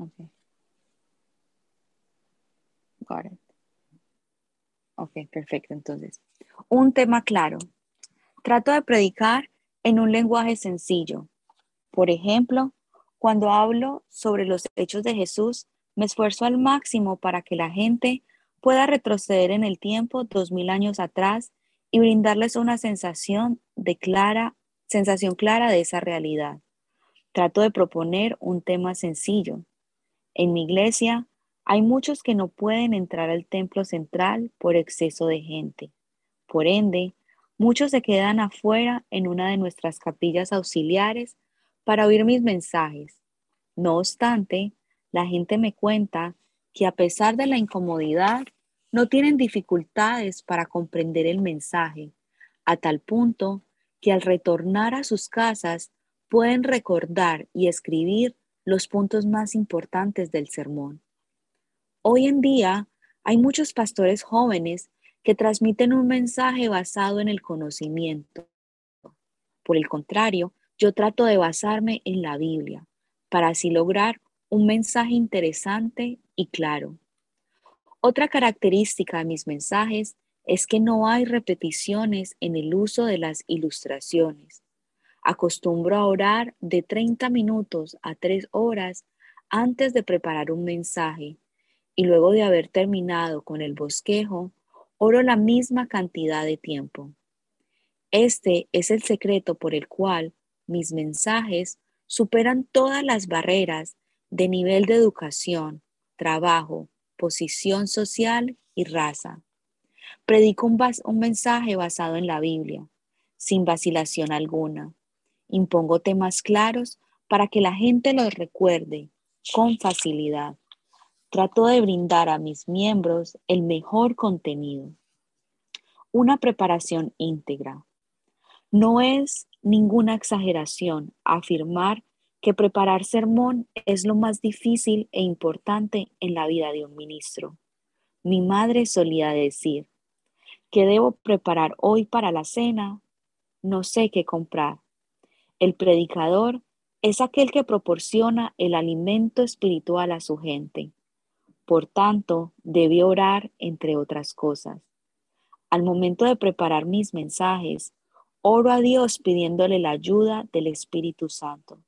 Okay. Got it. Ok, perfecto. Entonces, un tema claro. Trato de predicar en un lenguaje sencillo. Por ejemplo, cuando hablo sobre los hechos de Jesús, me esfuerzo al máximo para que la gente pueda retroceder en el tiempo dos mil años atrás y brindarles una sensación de clara, sensación clara de esa realidad. Trato de proponer un tema sencillo. En mi iglesia hay muchos que no pueden entrar al templo central por exceso de gente. Por ende, muchos se quedan afuera en una de nuestras capillas auxiliares para oír mis mensajes. No obstante, la gente me cuenta que a pesar de la incomodidad, no tienen dificultades para comprender el mensaje, a tal punto que al retornar a sus casas pueden recordar y escribir los puntos más importantes del sermón. Hoy en día hay muchos pastores jóvenes que transmiten un mensaje basado en el conocimiento. Por el contrario, yo trato de basarme en la Biblia para así lograr un mensaje interesante y claro. Otra característica de mis mensajes es que no hay repeticiones en el uso de las ilustraciones. Acostumbro a orar de 30 minutos a 3 horas antes de preparar un mensaje y luego de haber terminado con el bosquejo, oro la misma cantidad de tiempo. Este es el secreto por el cual mis mensajes superan todas las barreras de nivel de educación, trabajo, posición social y raza. Predico un, un, mensaje basado en la Biblia, sin vacilación alguna. Impongo temas claros para que la gente los recuerde con facilidad. Trato de brindar a mis miembros el mejor contenido. Una preparación íntegra. No es ninguna exageración afirmar que preparar sermón es lo más difícil e importante en la vida de un ministro. Mi madre solía decir, que debo preparar hoy para la cena? No sé qué comprar. El predicador es aquel que proporciona el alimento espiritual a su gente. Por tanto, debe orar entre otras cosas. Al momento de preparar mis mensajes, oro a Dios pidiéndole la ayuda del Espíritu Santo.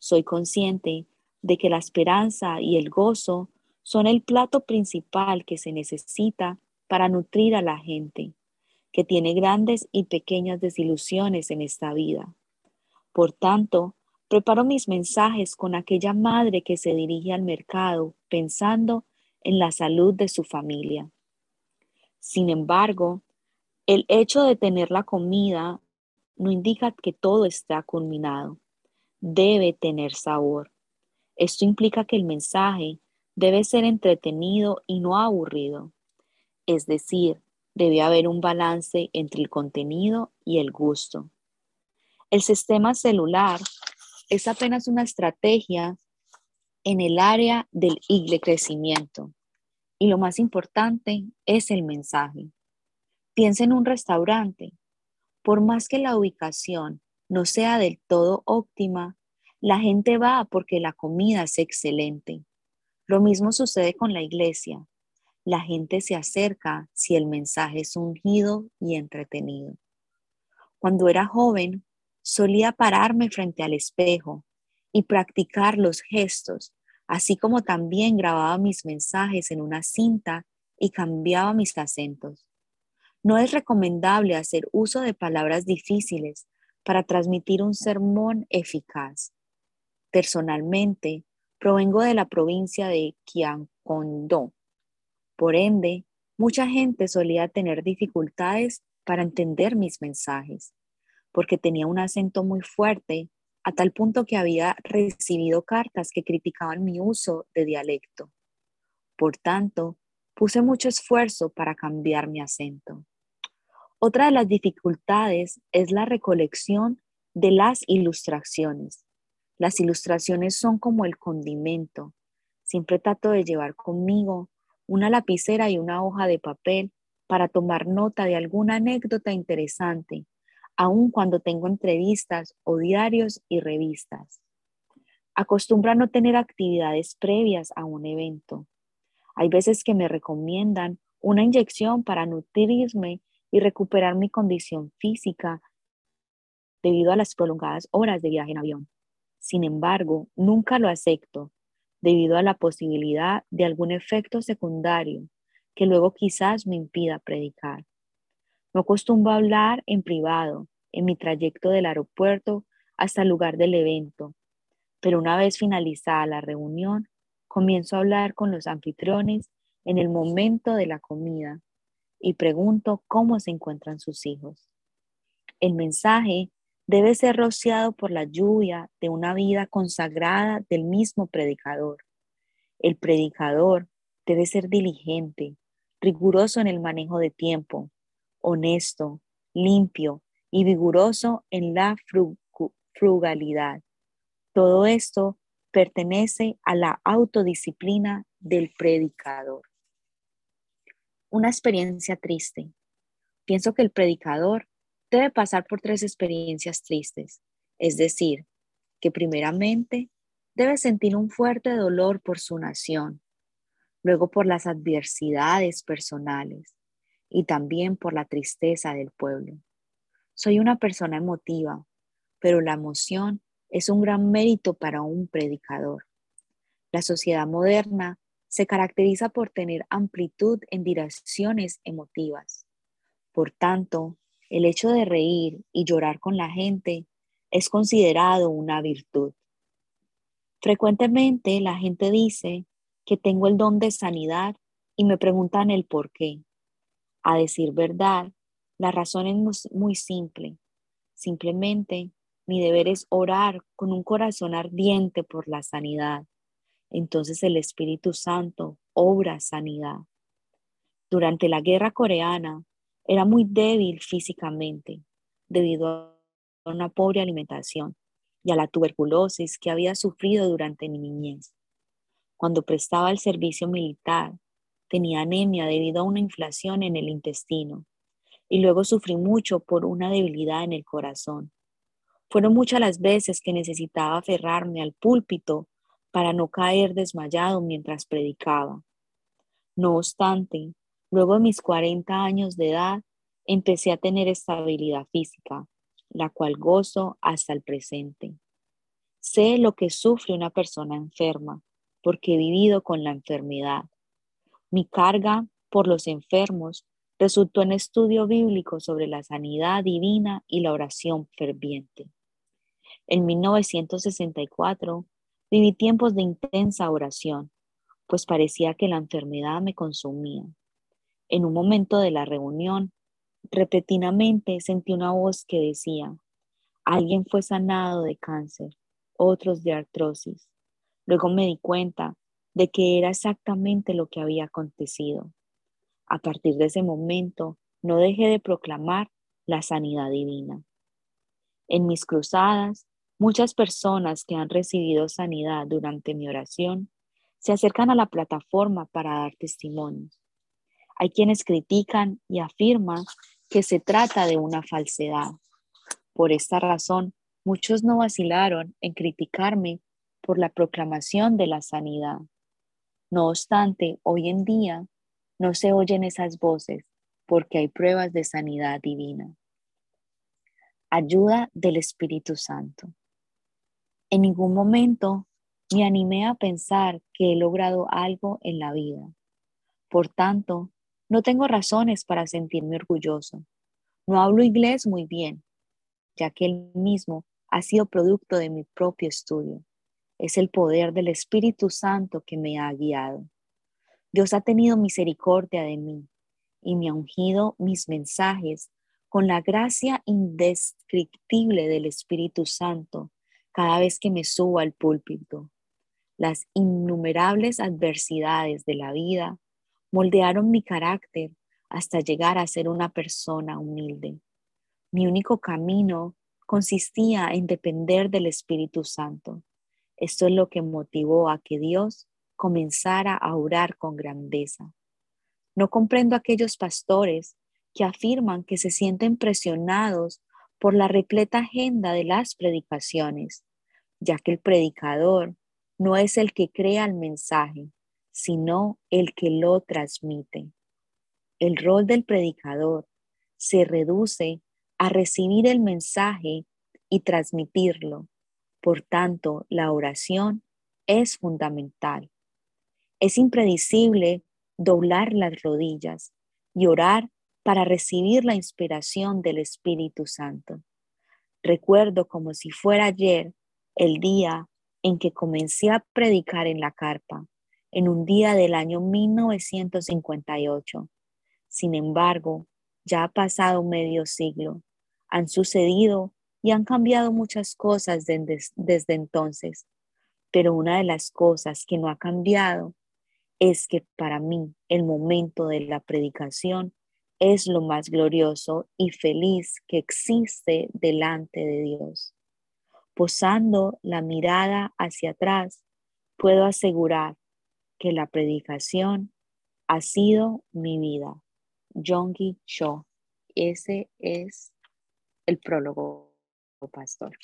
Soy consciente de que la esperanza y el gozo son el plato principal que se necesita para nutrir a la gente, que tiene grandes y pequeñas desilusiones en esta vida. Por tanto, preparo mis mensajes con aquella madre que se dirige al mercado pensando en la salud de su familia. Sin embargo, el hecho de tener la comida no indica que todo está culminado debe tener sabor. Esto implica que el mensaje debe ser entretenido y no aburrido. Es decir, debe haber un balance entre el contenido y el gusto. El sistema celular es apenas una estrategia en el área del crecimiento. Y lo más importante es el mensaje. Piensa en un restaurante. Por más que la ubicación no sea del todo óptima, la gente va porque la comida es excelente. Lo mismo sucede con la iglesia. La gente se acerca si el mensaje es ungido y entretenido. Cuando era joven, solía pararme frente al espejo y practicar los gestos, así como también grababa mis mensajes en una cinta y cambiaba mis acentos. No es recomendable hacer uso de palabras difíciles para transmitir un sermón eficaz. Personalmente, provengo de la provincia de Quiancondó. Por ende, mucha gente solía tener dificultades para entender mis mensajes, porque tenía un acento muy fuerte, a tal punto que había recibido cartas que criticaban mi uso de dialecto. Por tanto, puse mucho esfuerzo para cambiar mi acento. Otra de las dificultades es la recolección de las ilustraciones. Las ilustraciones son como el condimento. Siempre trato de llevar conmigo una lapicera y una hoja de papel para tomar nota de alguna anécdota interesante, aun cuando tengo entrevistas o diarios y revistas. Acostumbro a no tener actividades previas a un evento. Hay veces que me recomiendan una inyección para nutrirme y recuperar mi condición física debido a las prolongadas horas de viaje en avión. Sin embargo, nunca lo acepto debido a la posibilidad de algún efecto secundario que luego quizás me impida predicar. No acostumbro a hablar en privado en mi trayecto del aeropuerto hasta el lugar del evento, pero una vez finalizada la reunión, comienzo a hablar con los anfitriones en el momento de la comida y pregunto cómo se encuentran sus hijos. El mensaje debe ser rociado por la lluvia de una vida consagrada del mismo predicador. El predicador debe ser diligente, riguroso en el manejo de tiempo, honesto, limpio y vigoroso en la frugalidad. Todo esto pertenece a la autodisciplina del predicador. Una experiencia triste. Pienso que el predicador debe pasar por tres experiencias tristes, es decir, que primeramente debe sentir un fuerte dolor por su nación, luego por las adversidades personales y también por la tristeza del pueblo. Soy una persona emotiva, pero la emoción es un gran mérito para un predicador. La sociedad moderna se caracteriza por tener amplitud en direcciones emotivas. Por tanto, el hecho de reír y llorar con la gente es considerado una virtud. Frecuentemente la gente dice que tengo el don de sanidad y me preguntan el por qué. A decir verdad, la razón es muy simple. Simplemente mi deber es orar con un corazón ardiente por la sanidad. Entonces el Espíritu Santo obra sanidad. Durante la guerra coreana, era muy débil físicamente debido a una pobre alimentación y a la tuberculosis que había sufrido durante mi niñez. Cuando prestaba el servicio militar, tenía anemia debido a una inflación en el intestino y luego sufrí mucho por una debilidad en el corazón. Fueron muchas las veces que necesitaba aferrarme al púlpito para no caer desmayado mientras predicaba. No obstante, Luego de mis 40 años de edad, empecé a tener estabilidad física, la cual gozo hasta el presente. Sé lo que sufre una persona enferma, porque he vivido con la enfermedad. Mi carga por los enfermos resultó en estudio bíblico sobre la sanidad divina y la oración ferviente. En 1964 viví tiempos de intensa oración, pues parecía que la enfermedad me consumía. En un momento de la reunión, repentinamente sentí una voz que decía, alguien fue sanado de cáncer, otros de artrosis. Luego me di cuenta de que era exactamente lo que había acontecido. A partir de ese momento, no dejé de proclamar la sanidad divina. En mis cruzadas, muchas personas que han recibido sanidad durante mi oración se acercan a la plataforma para dar testimonios. Hay quienes critican y afirman que se trata de una falsedad. Por esta razón, muchos no vacilaron en criticarme por la proclamación de la sanidad. No obstante, hoy en día no se oyen esas voces porque hay pruebas de sanidad divina. Ayuda del Espíritu Santo. En ningún momento me animé a pensar que he logrado algo en la vida. Por tanto, no tengo razones para sentirme orgulloso. No hablo inglés muy bien, ya que el mismo ha sido producto de mi propio estudio. Es el poder del Espíritu Santo que me ha guiado. Dios ha tenido misericordia de mí y me ha ungido mis mensajes con la gracia indescriptible del Espíritu Santo cada vez que me subo al púlpito. Las innumerables adversidades de la vida moldearon mi carácter hasta llegar a ser una persona humilde. Mi único camino consistía en depender del Espíritu Santo. Esto es lo que motivó a que Dios comenzara a orar con grandeza. No comprendo aquellos pastores que afirman que se sienten presionados por la repleta agenda de las predicaciones, ya que el predicador no es el que crea el mensaje, sino el que lo transmite. El rol del predicador se reduce a recibir el mensaje y transmitirlo. Por tanto, la oración es fundamental. Es impredecible doblar las rodillas y orar para recibir la inspiración del Espíritu Santo. Recuerdo como si fuera ayer el día en que comencé a predicar en la carpa, en un día del año 1958. Sin embargo, ya ha pasado medio siglo, han sucedido y han cambiado muchas cosas desde, entonces, pero una de las cosas que no ha cambiado es que para mí el momento de la predicación es lo más glorioso y feliz que existe delante de Dios. Posando la mirada hacia atrás, puedo asegurar que la predicación ha sido mi vida. Yonggi Cho. Ese es el prólogo, pastor.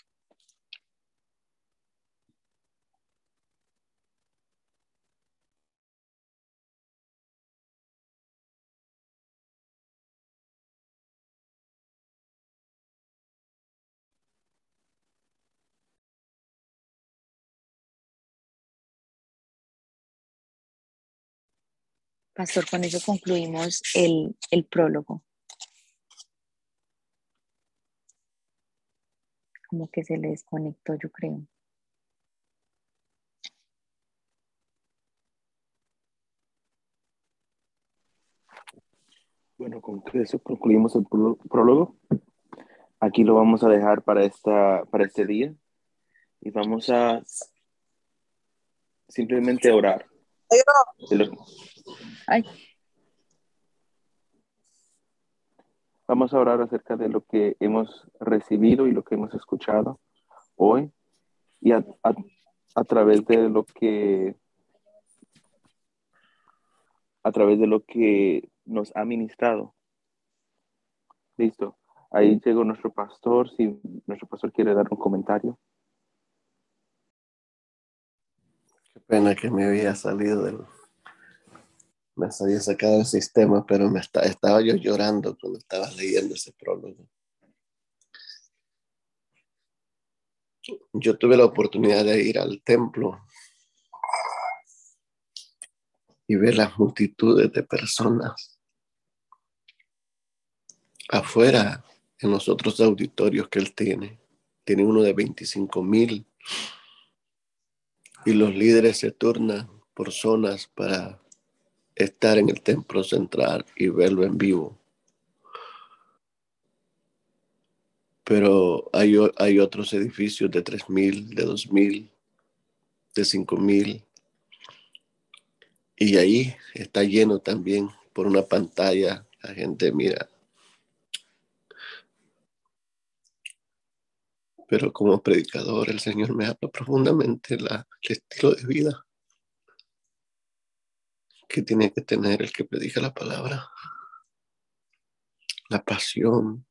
Pastor, con eso concluimos el, el prólogo. Como que se le desconectó, yo creo. Bueno, con eso concluimos el prólogo. Aquí lo vamos a dejar para, esta, para este día y vamos a simplemente orar. Vamos a orar acerca de lo que hemos recibido y lo que hemos escuchado hoy y a, través de lo que a través de lo que nos ha ministrado. Listo. Ahí llegó nuestro pastor. Si nuestro pastor quiere dar un comentario. Qué pena que me había salido del, me había sacado el sistema, pero me estaba yo llorando cuando estaba leyendo ese prólogo. Yo tuve la oportunidad de ir al templo y ver las multitudes de personas afuera en los otros auditorios que él tiene. Tiene uno de 25 mil y los líderes se turnan por zonas para estar en el templo central y verlo en vivo. Pero hay, hay otros edificios de 3.000, de 2.000, de 5.000. Y ahí está lleno también por una pantalla. La gente mira. Pero como predicador, el Señor me habla profundamente la, el estilo de vida que tiene que tener el que predica la palabra. La pasión,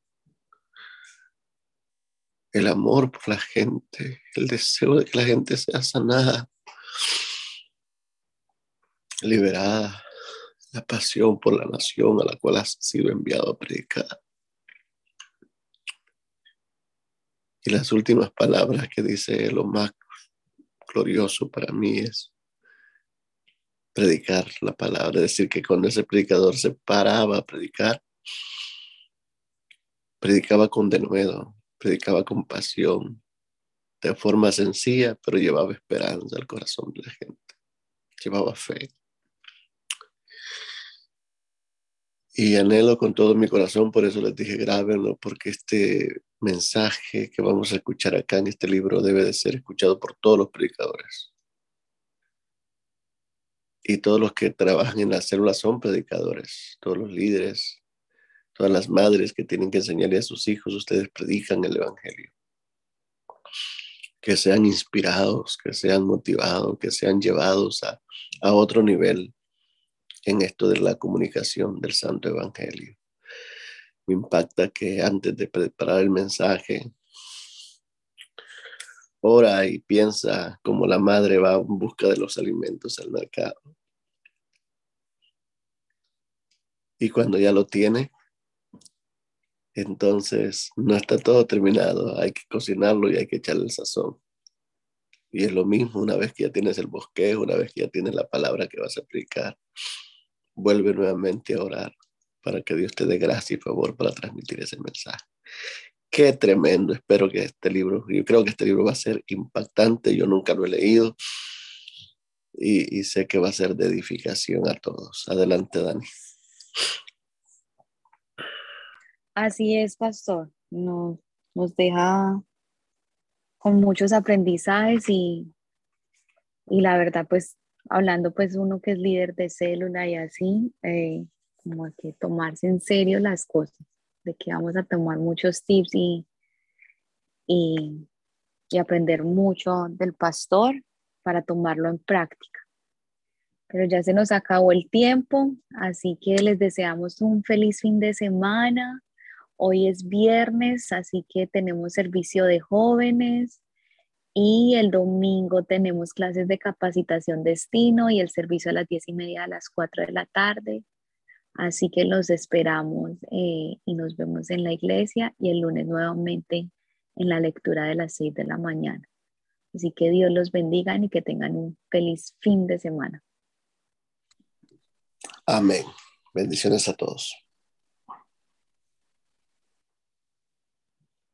el amor por la gente, el deseo de que la gente sea sanada, liberada, la pasión por la nación a la cual has sido enviado a predicar. Y las últimas palabras que dice lo más glorioso para mí es, predicar la palabra, es decir, que cuando ese predicador se paraba a predicar, predicaba con denuedo, predicaba con pasión, de forma sencilla, pero llevaba esperanza al corazón de la gente, llevaba fe. Y anhelo con todo mi corazón, por eso les dije grábenlo, porque este mensaje que vamos a escuchar acá en este libro debe de ser escuchado por todos los predicadores y todos los que trabajan en las células son predicadores, todos los líderes, todas las madres que tienen que enseñarle a sus hijos, ustedes predican el Evangelio. Que sean inspirados, que sean motivados, que sean llevados a, a otro nivel en esto de la comunicación del Santo Evangelio. Me impacta que antes de preparar el mensaje, ora y piensa como la madre va en busca de los alimentos al mercado. Y cuando ya lo tiene, entonces no está todo terminado, hay que cocinarlo y hay que echarle el sazón. Y es lo mismo una vez que ya tienes el bosquejo, una vez que ya tienes la palabra que vas a aplicar, vuelve nuevamente a orar para que Dios te dé gracia y favor para transmitir ese mensaje. Qué tremendo, espero que este libro, yo creo que este libro va a ser impactante, yo nunca lo he leído y, sé que va a ser de edificación a todos. Adelante, Dani. Así es, pastor. Nos, nos deja con muchos aprendizajes y, y la verdad, pues hablando pues uno que es líder de célula y así, eh, como que tomarse en serio las cosas, de que vamos a tomar muchos tips y, y, y aprender mucho del pastor para tomarlo en práctica. Pero ya se nos acabó el tiempo, así que les deseamos un feliz fin de semana. Hoy es viernes, así que tenemos servicio de jóvenes y el domingo tenemos clases de capacitación destino y el servicio a las diez y media a las 4 de la tarde. Así que los esperamos eh, y nos vemos en la iglesia y el lunes nuevamente en la lectura de las 6 de la mañana. Así que Dios los bendiga y que tengan un feliz fin de semana. Amén. Bendiciones a todos.